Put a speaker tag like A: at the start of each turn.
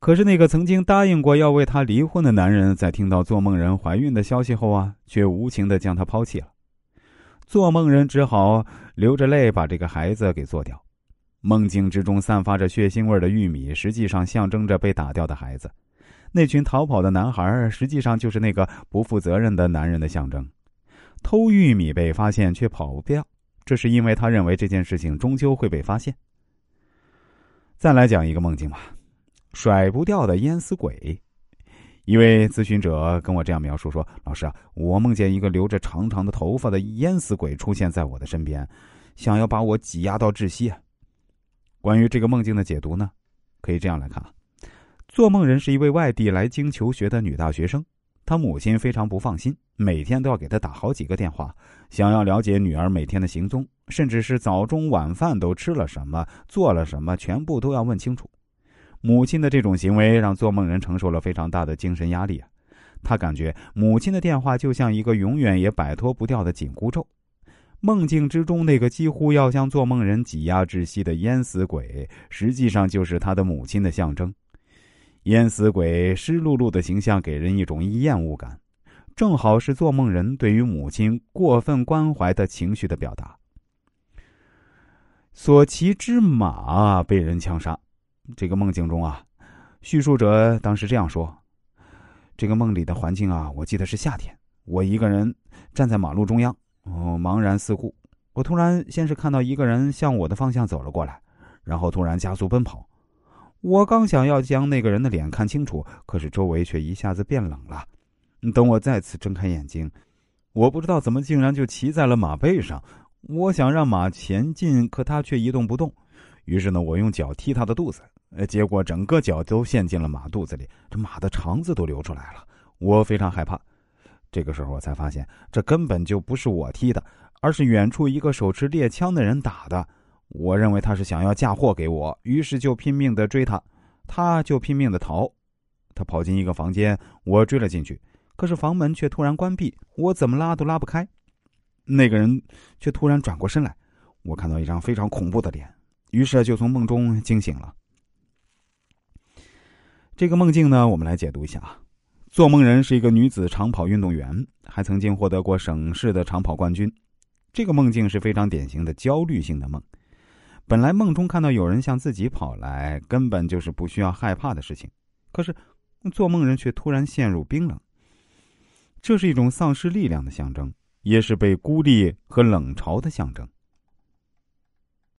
A: 可是那个曾经答应过要为她离婚的男人，在听到做梦人怀孕的消息后啊，却无情的将她抛弃了。做梦人只好流着泪把这个孩子给做掉。梦境之中散发着血腥味的玉米，实际上象征着被打掉的孩子。那群逃跑的男孩，实际上就是那个不负责任的男人的象征。偷玉米被发现却跑不掉，这是因为他认为这件事情终究会被发现。再来讲一个梦境吧，甩不掉的淹死鬼。一位咨询者跟我这样描述说：“老师啊，我梦见一个留着长长的头发的淹死鬼出现在我的身边，想要把我挤压到窒息啊。”关于这个梦境的解读呢，可以这样来看：做梦人是一位外地来京求学的女大学生，她母亲非常不放心，每天都要给她打好几个电话，想要了解女儿每天的行踪，甚至是早中晚饭都吃了什么、做了什么，全部都要问清楚。母亲的这种行为让做梦人承受了非常大的精神压力啊！他感觉母亲的电话就像一个永远也摆脱不掉的紧箍咒。梦境之中那个几乎要将做梦人挤压窒息的淹死鬼，实际上就是他的母亲的象征。淹死鬼湿漉漉的形象给人一种厌恶感，正好是做梦人对于母亲过分关怀的情绪的表达。所骑之马被人枪杀，这个梦境中啊，叙述者当时这样说：“这个梦里的环境啊，我记得是夏天，我一个人站在马路中央。”哦，茫然四顾，我突然先是看到一个人向我的方向走了过来，然后突然加速奔跑。我刚想要将那个人的脸看清楚，可是周围却一下子变冷了。等我再次睁开眼睛，我不知道怎么竟然就骑在了马背上。我想让马前进，可它却一动不动。于是呢，我用脚踢它的肚子，结果整个脚都陷进了马肚子里，这马的肠子都流出来了。我非常害怕。这个时候我才发现，这根本就不是我踢的，而是远处一个手持猎枪的人打的。我认为他是想要嫁祸给我，于是就拼命的追他，他就拼命的逃。他跑进一个房间，我追了进去，可是房门却突然关闭，我怎么拉都拉不开。那个人却突然转过身来，我看到一张非常恐怖的脸，于是就从梦中惊醒了。这个梦境呢，我们来解读一下啊。做梦人是一个女子长跑运动员，还曾经获得过省市的长跑冠军。这个梦境是非常典型的焦虑性的梦。本来梦中看到有人向自己跑来，根本就是不需要害怕的事情。可是，做梦人却突然陷入冰冷。这是一种丧失力量的象征，也是被孤立和冷嘲的象征。